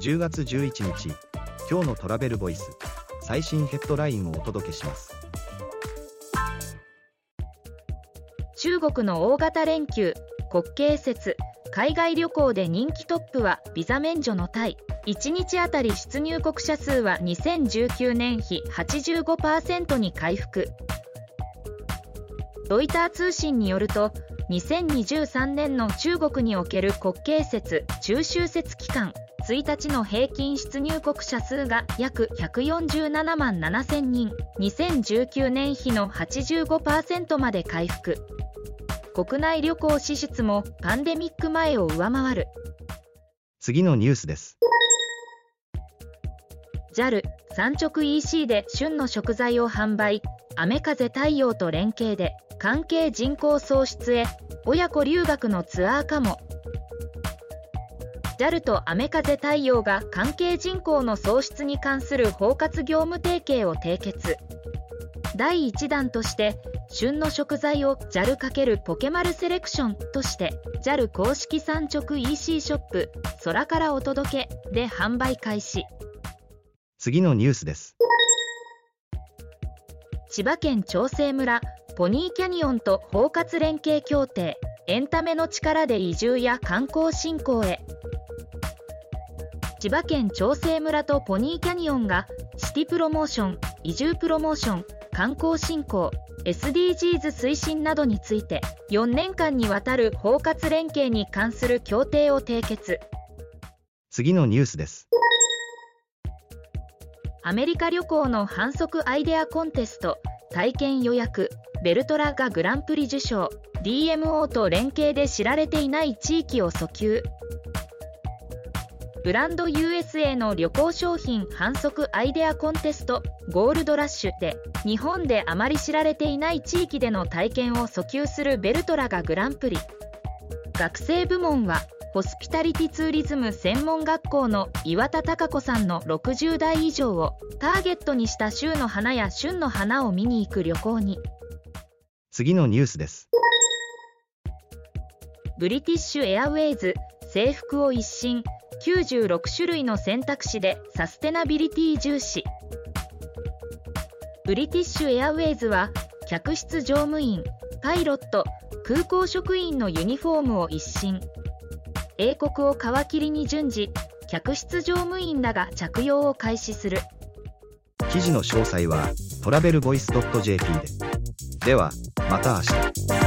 10月11日今日のトラベルボイス最新ヘッドラインをお届けします。中国の大型連休国慶節海外旅行で人気トップはビザ免除のタイ。1日あたり出入国者数は2019年比85%に回復。ロイター通信によると2023年の中国における国慶節中秋節期間。1日の平均出入国者数が約147万7000人。2019年比の85%まで回復。国内旅行支出もパンデミック前を上回る。次のニュースです。JAL 産直 EC で旬の食材を販売。雨風太陽と連携で関係人口創出へ。親子留学のツアーかも JAL と雨風太陽が関係人口の創出に関する包括業務提携を締結。第1弾として旬の食材を JAL× ポケマルセレクションとして JAL 公式産直 EC ショップ空からお届けで販売開始。次のニュースです。千葉県長生村ポニーキャニオンと包括連携協定エンタメの力で移住や観光振興へ千葉県長生村とポニーキャニオンがシティプロモーション移住プロモーション観光振興 SDGs 推進などについて4年間にわたる包括連携に関する協定を締結。次のニュースです。アメリカ旅行の反則アイデアコンテスト体験予約ベルトラがグランプリ受賞 DMO と連携で知られていない地域を訴求ブランド USA の旅行商品反則アイデアコンテストゴールドラッシュで日本であまり知られていない地域での体験を訴求するベルトラがグランプリ。学生部門はホスピタリティツーリズム専門学校の岩田貴子さんの60代以上をターゲットにした週の花や旬の花を見に行く旅行に。次のニュースです。ブリティッシュエアウェイズ制服を一新。96種類の選択肢でサステナビリティ重視。ブリティッシュエアウェイズは客室乗務員パイロット空港職員のユニフォームを一新。英国を皮切りに順次客室乗務員らが着用を開始する。記事の詳細はトラベルボイス .jp で。ではまた明日。